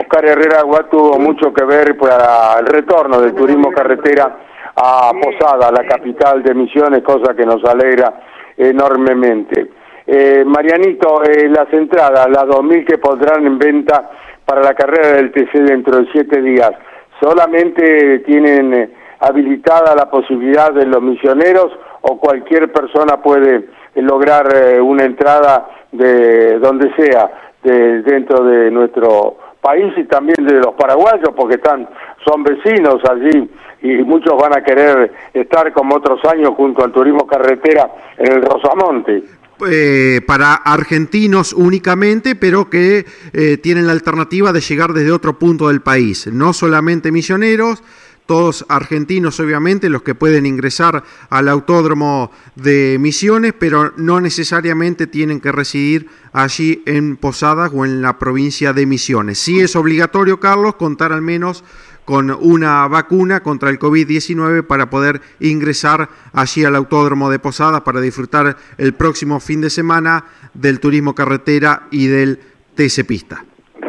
Oscar Herrera Aguad tuvo mucho que ver para el retorno del turismo carretera a Posada, la capital de Misiones, cosa que nos alegra enormemente. Eh, Marianito, eh, las entradas, las 2.000 que pondrán en venta para la carrera del TC dentro de siete días, solamente tienen eh, habilitada la posibilidad de los misioneros o cualquier persona puede lograr eh, una entrada de donde sea de, dentro de nuestro país y también de los paraguayos porque están son vecinos allí y muchos van a querer estar como otros años junto al turismo carretera en el Rosamonte. Eh, para argentinos únicamente, pero que eh, tienen la alternativa de llegar desde otro punto del país, no solamente misioneros, todos argentinos obviamente, los que pueden ingresar al autódromo de Misiones, pero no necesariamente tienen que residir allí en Posadas o en la provincia de Misiones. Sí es obligatorio, Carlos, contar al menos con una vacuna contra el COVID-19 para poder ingresar allí al Autódromo de Posadas para disfrutar el próximo fin de semana del turismo carretera y del TC Pista.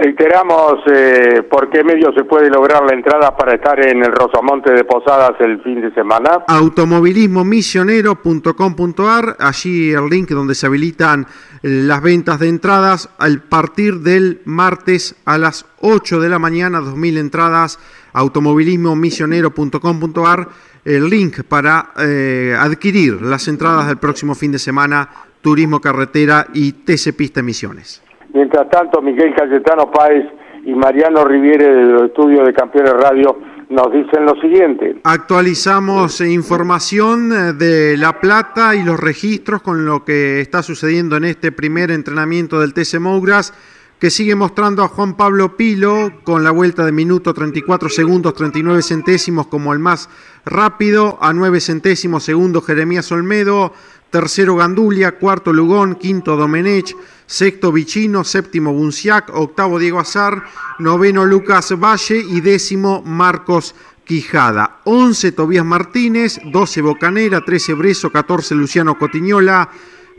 Reiteramos eh, por qué medio se puede lograr la entrada para estar en el Rosamonte de Posadas el fin de semana. Automovilismomisionero.com.ar, allí el link donde se habilitan las ventas de entradas a partir del martes a las 8 de la mañana, 2.000 entradas, automovilismomisionero.com.ar, el link para eh, adquirir las entradas del próximo fin de semana, Turismo Carretera y TC Pista Misiones. Mientras tanto, Miguel Cayetano Páez y Mariano Riviere del estudio de Campeones Radio nos dicen lo siguiente. Actualizamos información eh, de La Plata y los registros con lo que está sucediendo en este primer entrenamiento del TC Mougras que sigue mostrando a Juan Pablo Pilo con la vuelta de minuto 34 segundos 39 centésimos como el más rápido, a 9 centésimos segundo Jeremías Olmedo, tercero Gandulia, cuarto Lugón, quinto Domenech, sexto Vicino, séptimo Bunciac, octavo Diego Azar, noveno Lucas Valle y décimo Marcos Quijada. 11 Tobías Martínez, 12 Bocanera, 13 Breso, 14 Luciano Cotiñola,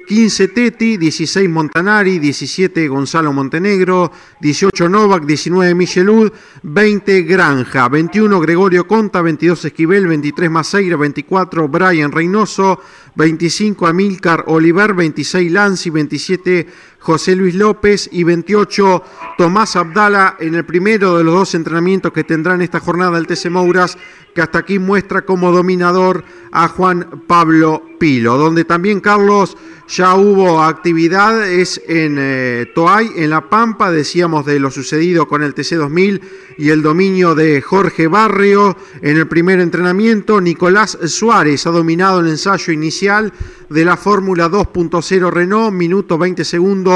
15 Teti, 16 Montanari, 17 Gonzalo Montenegro, 18 Novak, 19 Michelud, 20 Granja, 21 Gregorio Conta, 22 Esquivel, 23 Maceira, 24 Brian Reynoso, 25 Amilcar Oliver, 26 Lanzi, 27 José Luis López y 28 Tomás Abdala en el primero de los dos entrenamientos que tendrán esta jornada el TC Mouras, que hasta aquí muestra como dominador a Juan Pablo Pilo, donde también Carlos ya hubo actividad, es en eh, Toay, en La Pampa, decíamos de lo sucedido con el TC2000 y el dominio de Jorge Barrio en el primer entrenamiento. Nicolás Suárez ha dominado el ensayo inicial de la Fórmula 2.0 Renault, minuto 20 segundos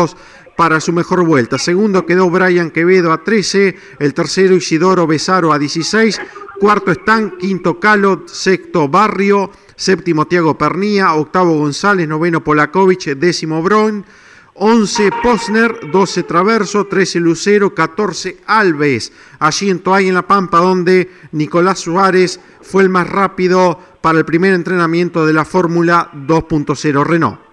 para su mejor vuelta. Segundo quedó Brian Quevedo a 13, el tercero Isidoro Besaro a 16, cuarto Stan, quinto Calo, sexto Barrio, séptimo Tiago Pernía, octavo González, noveno Polakovic, décimo Bron, 11 Posner, 12 Traverso, 13 Lucero, 14 Alves, allí en Toay en La Pampa, donde Nicolás Suárez fue el más rápido para el primer entrenamiento de la Fórmula 2.0 Renault.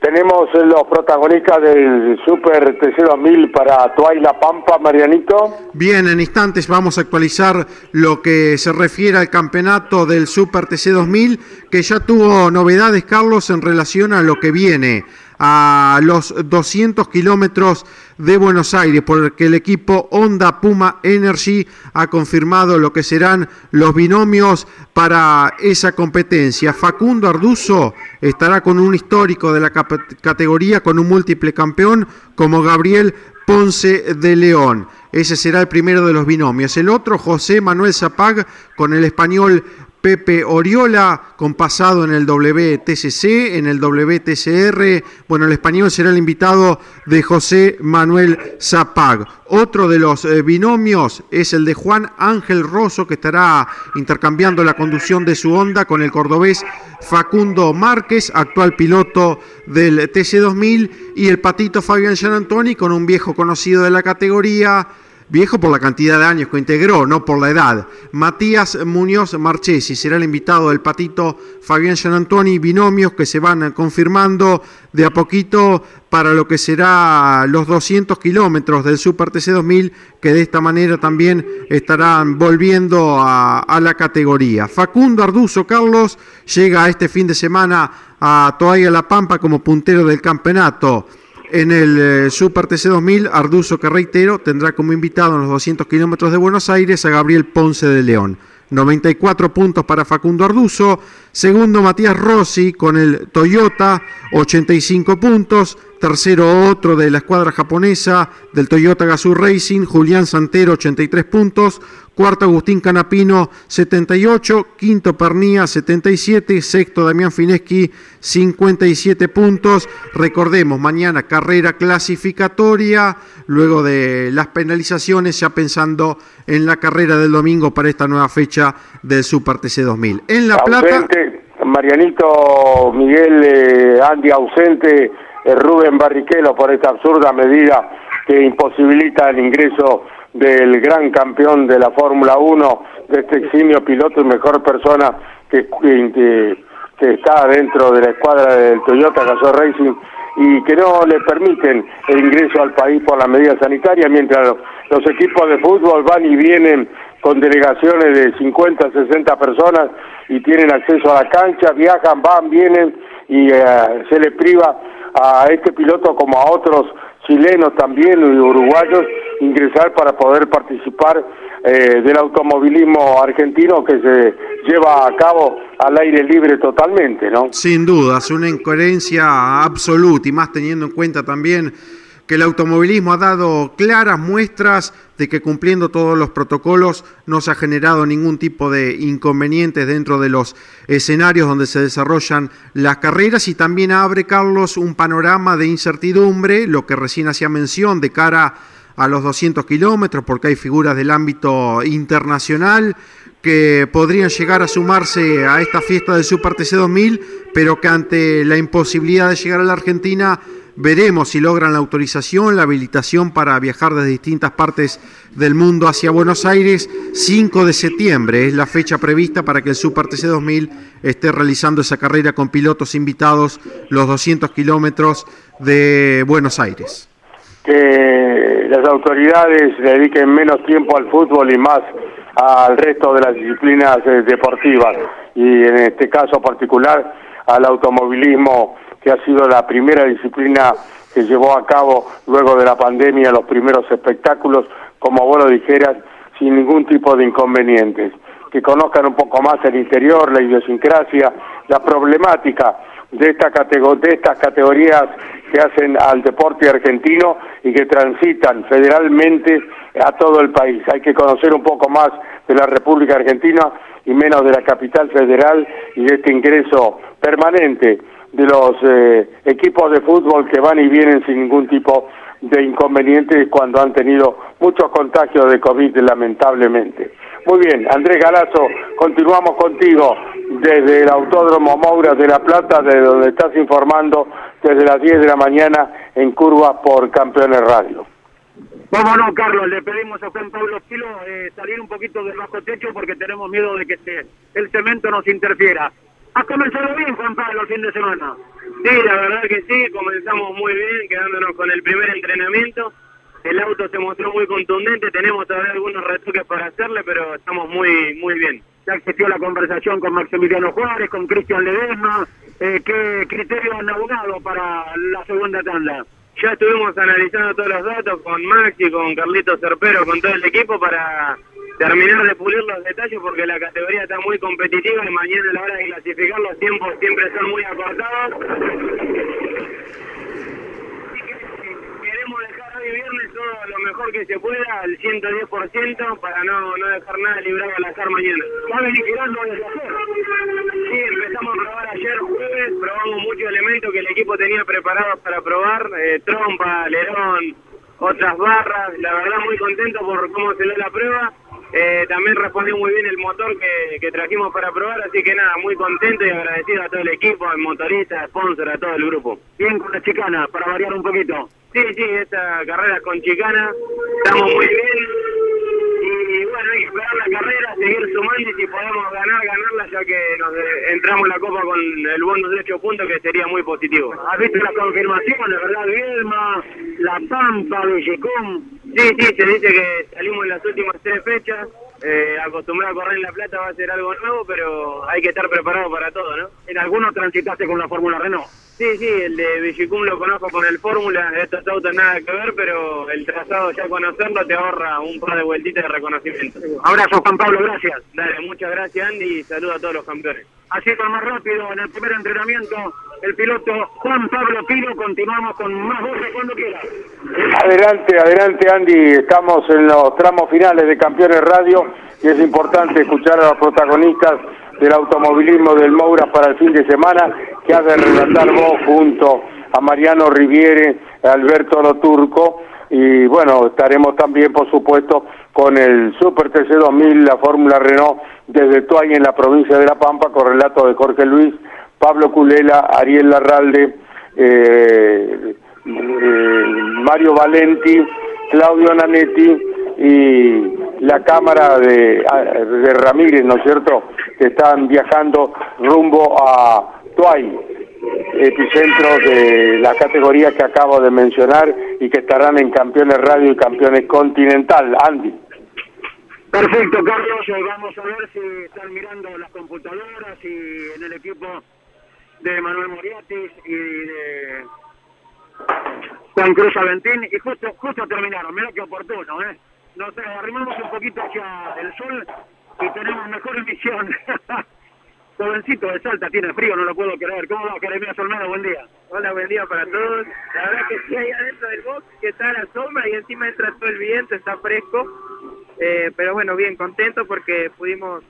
Tenemos los protagonistas del Super TC2000 para Toay La Pampa, Marianito. Bien, en instantes vamos a actualizar lo que se refiere al campeonato del Super TC2000, que ya tuvo novedades, Carlos, en relación a lo que viene a los 200 kilómetros de Buenos Aires, porque el equipo Honda Puma Energy ha confirmado lo que serán los binomios para esa competencia. Facundo Arduzo estará con un histórico de la categoría, con un múltiple campeón como Gabriel Ponce de León. Ese será el primero de los binomios. El otro, José Manuel Zapag, con el español Pepe Oriola, con pasado en el WTCC, en el WTCR. Bueno, el español será el invitado de José Manuel Zapag. Otro de los eh, binomios es el de Juan Ángel Rosso, que estará intercambiando la conducción de su Honda con el cordobés Facundo Márquez, actual piloto del TC2000, y el patito Fabián Gianantoni, con un viejo conocido de la categoría Viejo por la cantidad de años que integró, no por la edad. Matías Muñoz Marchesi será el invitado del patito Fabián Gianantoni, binomios que se van confirmando de a poquito para lo que será los 200 kilómetros del Super TC 2000, que de esta manera también estarán volviendo a, a la categoría. Facundo Arduzo Carlos llega este fin de semana a Toalla La Pampa como puntero del campeonato. En el eh, Super TC 2000, Arduzo, que reitero, tendrá como invitado en los 200 kilómetros de Buenos Aires a Gabriel Ponce de León. 94 puntos para Facundo Arduzo. Segundo, Matías Rossi con el Toyota, 85 puntos. Tercero, otro de la escuadra japonesa del Toyota Gazoo Racing, Julián Santero, 83 puntos. Cuarto, Agustín Canapino, 78. Quinto, Pernía, 77. Sexto, Damián Fineschi, 57 puntos. Recordemos, mañana carrera clasificatoria, luego de las penalizaciones, ya pensando en la carrera del domingo para esta nueva fecha del Super TC 2000. En La Plata... Marianito Miguel eh, Andy ausente, eh, Rubén Barrichello por esta absurda medida que imposibilita el ingreso del gran campeón de la Fórmula 1, de este eximio piloto y mejor persona que, que, está dentro de la escuadra del Toyota Gazoo Racing y que no le permiten el ingreso al país por la medida sanitaria, mientras los, equipos de fútbol van y vienen con delegaciones de 50, 60 personas y tienen acceso a la cancha, viajan, van, vienen y eh, se le priva a este piloto como a otros chilenos también y uruguayos ingresar para poder participar eh, del automovilismo argentino que se lleva a cabo al aire libre totalmente, ¿no? Sin duda, es una incoherencia absoluta y más teniendo en cuenta también que el automovilismo ha dado claras muestras de que cumpliendo todos los protocolos no se ha generado ningún tipo de inconvenientes dentro de los escenarios donde se desarrollan las carreras. Y también abre, Carlos, un panorama de incertidumbre, lo que recién hacía mención de cara a los 200 kilómetros, porque hay figuras del ámbito internacional que podrían llegar a sumarse a esta fiesta del Super TC 2000, pero que ante la imposibilidad de llegar a la Argentina Veremos si logran la autorización, la habilitación para viajar desde distintas partes del mundo hacia Buenos Aires. 5 de septiembre es la fecha prevista para que el Super TC 2000 esté realizando esa carrera con pilotos invitados los 200 kilómetros de Buenos Aires. Que las autoridades dediquen menos tiempo al fútbol y más al resto de las disciplinas eh, deportivas y en este caso particular al automovilismo que ha sido la primera disciplina que llevó a cabo luego de la pandemia los primeros espectáculos, como vos lo dijeras, sin ningún tipo de inconvenientes. Que conozcan un poco más el interior, la idiosincrasia, la problemática de, esta de estas categorías que hacen al deporte argentino y que transitan federalmente a todo el país. Hay que conocer un poco más de la República Argentina y menos de la capital federal y de este ingreso permanente de los eh, equipos de fútbol que van y vienen sin ningún tipo de inconveniente cuando han tenido muchos contagios de COVID lamentablemente. Muy bien, Andrés Galazo, continuamos contigo desde el Autódromo Moura de La Plata, de donde estás informando desde las 10 de la mañana en curvas por Campeones Radio. Vámonos, Carlos, le pedimos a Juan Pablo Kilo eh, salir un poquito del bajo techo porque tenemos miedo de que el cemento nos interfiera. ¿Has comenzado bien, Juan Pablo, el fin de semana? Sí, la verdad que sí, comenzamos muy bien, quedándonos con el primer entrenamiento. El auto se mostró muy contundente, tenemos todavía algunos retoques para hacerle, pero estamos muy muy bien. Ya existió la conversación con Maximiliano Juárez, con Cristian Ledesma. Eh, ¿Qué criterios han abogado para la segunda tanda? Ya estuvimos analizando todos los datos con Maxi, con Carlito Cerpero, con todo el equipo para terminar de pulir los detalles porque la categoría está muy competitiva y mañana a la hora de clasificar los tiempos siempre son muy acortados. Queremos dejar hoy viernes todo lo mejor que se pueda, al 110%, para no, no dejar nada librado al azar mañana. ¿Saben girando desde ayer? Sí, empezamos a probar ayer jueves, probamos muchos elementos que el equipo tenía preparados para probar, eh, trompa, alerón, otras barras, la verdad muy contento por cómo se dio la prueba eh, también respondió muy bien el motor que, trajimos para probar, así que nada, muy contento y agradecido a todo el equipo, al motorista, sponsor, a todo el grupo. Bien con la chicana, para variar un poquito. Sí, sí, esta carrera con chicana, estamos muy bien, pelear la carrera, seguir sumando y si podemos ganar, ganarla, ya que nos eh, entramos en la copa con el bonus de 8 puntos, que sería muy positivo. ¿Has visto la confirmación, de verdad, Bielma, La Pampa, Bellecón? Sí, sí, se dice que salimos en las últimas tres fechas. Eh, acostumbrado a correr en La Plata va a ser algo nuevo, pero hay que estar preparado para todo, ¿no? ¿En alguno transitaste con la Fórmula Renault? Sí, sí, el de Villicum lo conozco con el Fórmula, estos autos nada que ver, pero el trazado ya conocerlo te ahorra un par de vueltitas de reconocimiento. Abrazo, Juan Pablo, gracias. Dale, muchas gracias Andy y saludo a todos los campeones. Así con más rápido, en el primer entrenamiento, el piloto Juan Pablo Pino, continuamos con más voces cuando quiera. Adelante, adelante Andy, estamos en los tramos finales de Campeones Radio y es importante escuchar a los protagonistas del automovilismo del Moura para el fin de semana que ha de relatar vos junto a Mariano Riviere, Alberto Loturco y bueno, estaremos también por supuesto con el Super TC 2000, la Fórmula Renault desde Tuay en la provincia de La Pampa con relato de Jorge Luis, Pablo Culela, Ariel Larralde, eh, eh, Mario Valenti, Claudio Nanetti y la cámara de, de Ramírez, ¿no es cierto?, que están viajando rumbo a Tuay, epicentro de la categoría que acabo de mencionar y que estarán en Campeones Radio y Campeones Continental. Andy. Perfecto, Carlos. Eh, vamos a ver si están mirando las computadoras y en el equipo de Manuel Moriatis y de Juan Cruz Aventín. Y justo, justo terminaron. Mira qué oportuno, ¿eh? Nos arrimamos un poquito hacia el sol y tenemos mejor emisión. Jovencito de Salta, tiene frío, no lo puedo creer. ¿Cómo va, Jeremías Olmedo? Buen día. Hola, buen día para todos. La verdad que sí, ahí adentro del box, que está la sombra y encima entra todo el viento, está fresco. Eh, pero bueno, bien, contento porque pudimos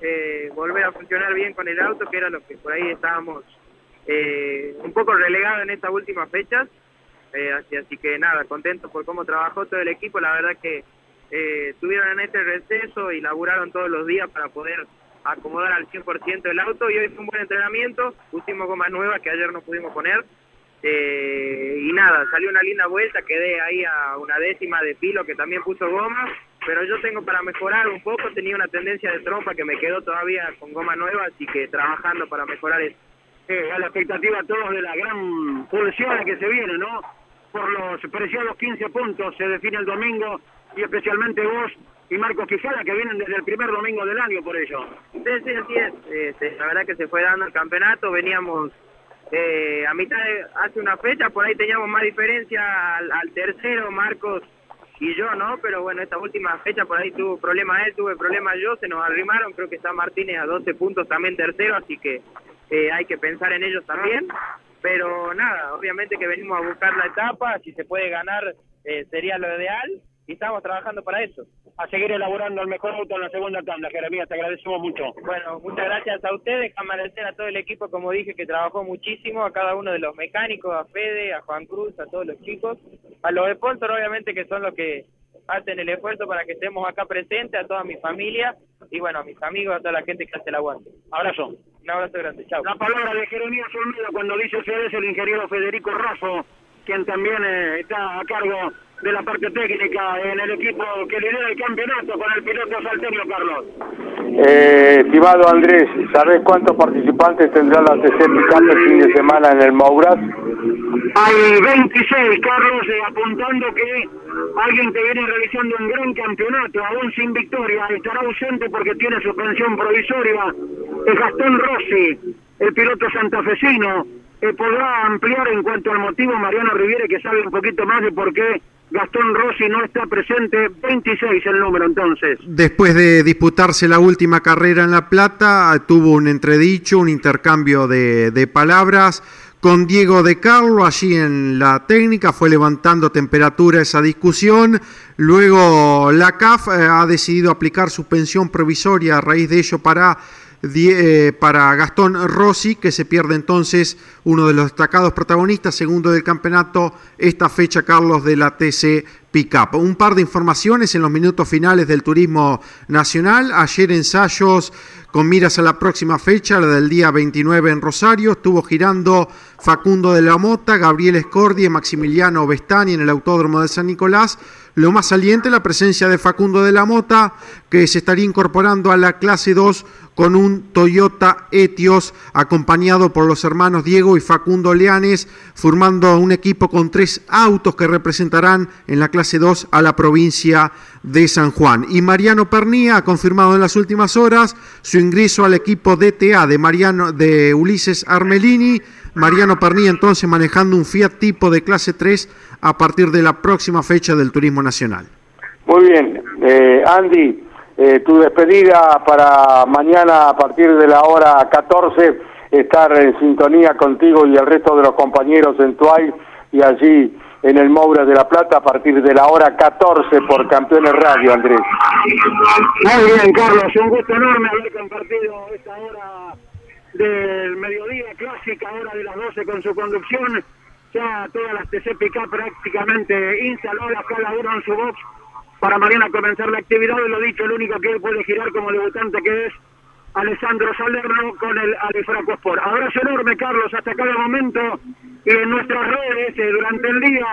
eh, volver a funcionar bien con el auto, que era lo que por ahí estábamos eh, un poco relegados en estas últimas fechas. Eh, así, así que nada, contento por cómo trabajó todo el equipo. La verdad que eh, estuvieron en este receso y laburaron todos los días para poder acomodar al 100% el auto y hoy fue un buen entrenamiento, pusimos gomas nuevas que ayer no pudimos poner eh, y nada, salió una linda vuelta, quedé ahí a una décima de pilo que también puso goma, pero yo tengo para mejorar un poco, tenía una tendencia de trompa que me quedó todavía con goma nueva, así que trabajando para mejorar eso. A la expectativa todos de la gran pulsión que se viene, ¿no? Por los preciados 15 puntos se define el domingo y especialmente vos y Marcos Quijada que vienen desde el primer domingo del año por ello. Sí, sí, así es. Este, la verdad que se fue dando el campeonato, veníamos eh, a mitad de hace una fecha, por ahí teníamos más diferencia al, al, tercero, Marcos y yo, ¿no? Pero bueno, esta última fecha por ahí tuvo problemas él, tuve problemas yo, se nos arrimaron, creo que está Martínez a 12 puntos también tercero, así que eh, hay que pensar en ellos también. Pero nada, obviamente que venimos a buscar la etapa, si se puede ganar eh, sería lo ideal y estamos trabajando para eso. A seguir elaborando el mejor auto en la segunda tanda, Jeremías, te agradecemos mucho. Bueno, muchas gracias a ustedes, agradecer a todo el equipo, como dije, que trabajó muchísimo, a cada uno de los mecánicos, a Fede, a Juan Cruz, a todos los chicos, a los sponsors, obviamente, que son los que hacen el esfuerzo para que estemos acá presentes, a toda mi familia y bueno, a mis amigos, a toda la gente que hace el aguante. Abrazo. Un abrazo grande, chao. La palabra de Jeremías Olmedo cuando dice es el ingeniero Federico Razo, quien también eh, está a cargo de la parte técnica en el equipo que lidera el campeonato con el piloto salteño Carlos. Eh, estimado Andrés, ¿sabes cuántos participantes tendrá la TC Pickup el fin de semana en el Mouras? Hay 26, Carlos, eh, apuntando que alguien que viene realizando un gran campeonato, aún sin victoria, estará ausente porque tiene suspensión provisoria. Es Gastón Rossi, el piloto santafesino. Eh, podrá ampliar en cuanto al motivo Mariano Riviere, que sabe un poquito más de por qué Gastón Rossi no está presente, 26 el número entonces. Después de disputarse la última carrera en La Plata, tuvo un entredicho, un intercambio de, palabras con Diego de Carlo allí en la técnica, fue levantando temperatura esa discusión. Luego la CAF eh, ha decidido aplicar suspensión provisoria a raíz de ello para eh, para Gastón Rossi, que se pierde entonces uno de los destacados protagonistas, segundo del campeonato, esta fecha, Carlos, de la TC Pickup. Un par de informaciones en los minutos finales del turismo nacional. Ayer ensayos con miras a la próxima fecha, la del día 29 en Rosario. Estuvo girando Facundo de la Mota, Gabriel Escordi y Maximiliano Bestani en el Autódromo de San Nicolás. Lo más saliente, la presencia de Facundo de la Mota, que se estaría incorporando a la clase 2 con un Toyota Etios acompañado por los hermanos Diego y Facundo Leanes, formando un equipo con tres autos que representarán en la clase 2 a la provincia de San Juan. Y Mariano Pernía ha confirmado en las últimas horas su ingreso al equipo DTA de Mariano de Ulises Armelini. Mariano Pernía entonces manejando un Fiat tipo de clase 3 a partir de la próxima fecha del Turismo Nacional. Muy bien, eh, Andy, eh, tu despedida para mañana a partir de la hora 14, estar en sintonía contigo y el resto de los compañeros en Tuay y allí en el Moura de la Plata a partir de la hora 14 por Campeones Radio, Andrés. Muy bien, Carlos, un gusto enorme haber compartido esta hora del mediodía clásica, hora de las 12 con su conducción. Ya todas las TCPK prácticamente instaladas, cada uno en su box para mañana comenzar la actividad. Y lo dicho, el único que puede girar como debutante que es Alessandro Salerno con el Alifraco Sport. Abrazo enorme, Carlos, hasta cada momento. Y en nuestras redes, eh, durante el día,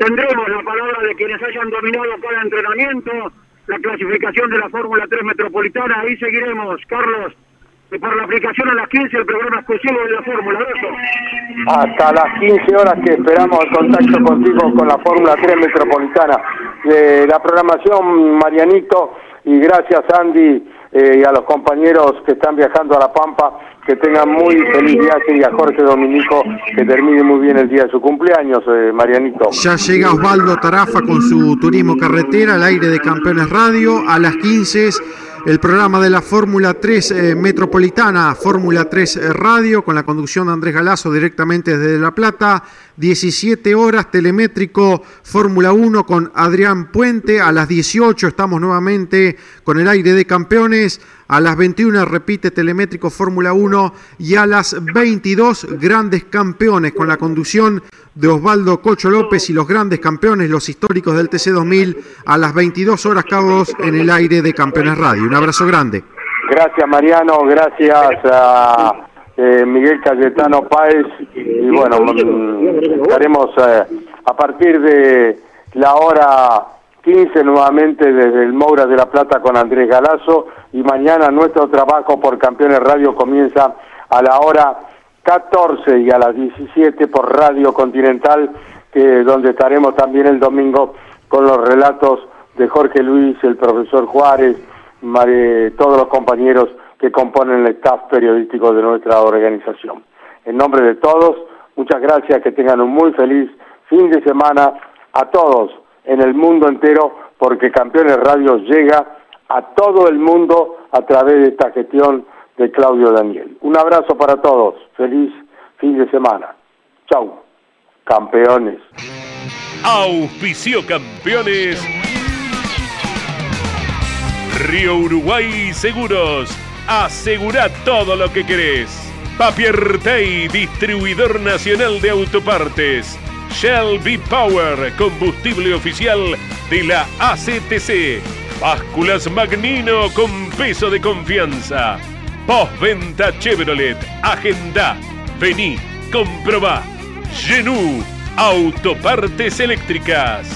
tendremos la palabra de quienes hayan dominado cada entrenamiento, la clasificación de la Fórmula 3 Metropolitana. Ahí seguiremos, Carlos. Y por la aplicación a las 15, el programa exclusivo de la Fórmula. Hasta las 15 horas que esperamos el contacto contigo con la Fórmula 3 Metropolitana. La programación, Marianito, y gracias, Andy, eh, y a los compañeros que están viajando a La Pampa, que tengan muy feliz viaje y a Jorge Dominico que termine muy bien el día de su cumpleaños, eh, Marianito. Ya llega Osvaldo Tarafa con su turismo carretera al aire de Campeones Radio a las 15 el programa de la Fórmula 3 eh, Metropolitana, Fórmula 3 eh, Radio, con la conducción de Andrés Galazo directamente desde La Plata. 17 horas, telemétrico Fórmula 1 con Adrián Puente. A las 18 estamos nuevamente con el aire de campeones. A las 21 repite telemétrico Fórmula 1 y a las 22 grandes campeones con la conducción de Osvaldo Cocho López y los grandes campeones, los históricos del TC2000 a las 22 horas Carlos en el aire de Campeones Radio. Un abrazo grande. Gracias Mariano, gracias a eh, Miguel Cayetano Páez y bueno, mm, estaremos eh, a partir de la hora 15 nuevamente desde el Moura de la Plata con Andrés Galazo y mañana nuestro trabajo por Campeones Radio comienza a la hora 14 y a las 17 por Radio Continental, que, donde estaremos también el domingo con los relatos de Jorge Luis, el profesor Juárez, todos los compañeros que componen el staff periodístico de nuestra organización. En nombre de todos, muchas gracias, que tengan un muy feliz fin de semana a todos en el mundo entero, porque Campeones Radio llega a todo el mundo a través de esta gestión de Claudio Daniel. Un abrazo para todos, feliz fin de semana. Chau, campeones. Auspicio campeones. Río Uruguay Seguros. Asegura todo lo que querés. Papier Tay, distribuidor nacional de autopartes. Shell V Power, combustible oficial de la ACTC. Básculas Magnino con peso de confianza. Postventa Chevrolet. Agenda. Vení, comprobá. Genú. Autopartes eléctricas.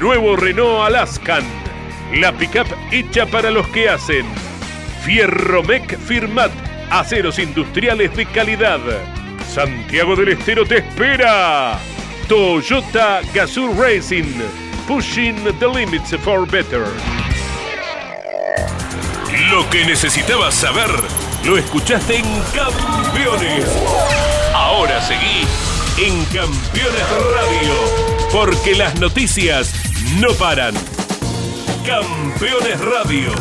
Nuevo Renault Alaskan. La pickup hecha para los que hacen. Fierromec Firmat. Aceros industriales de calidad. Santiago del Estero te espera. Toyota Gazoo Racing. Pushing the limits for better. Lo que necesitabas saber lo escuchaste en Campeones. Ahora seguí en Campeones Radio, porque las noticias no paran. Campeones Radio,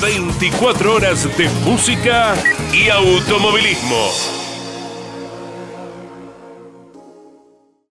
24 horas de música y automovilismo.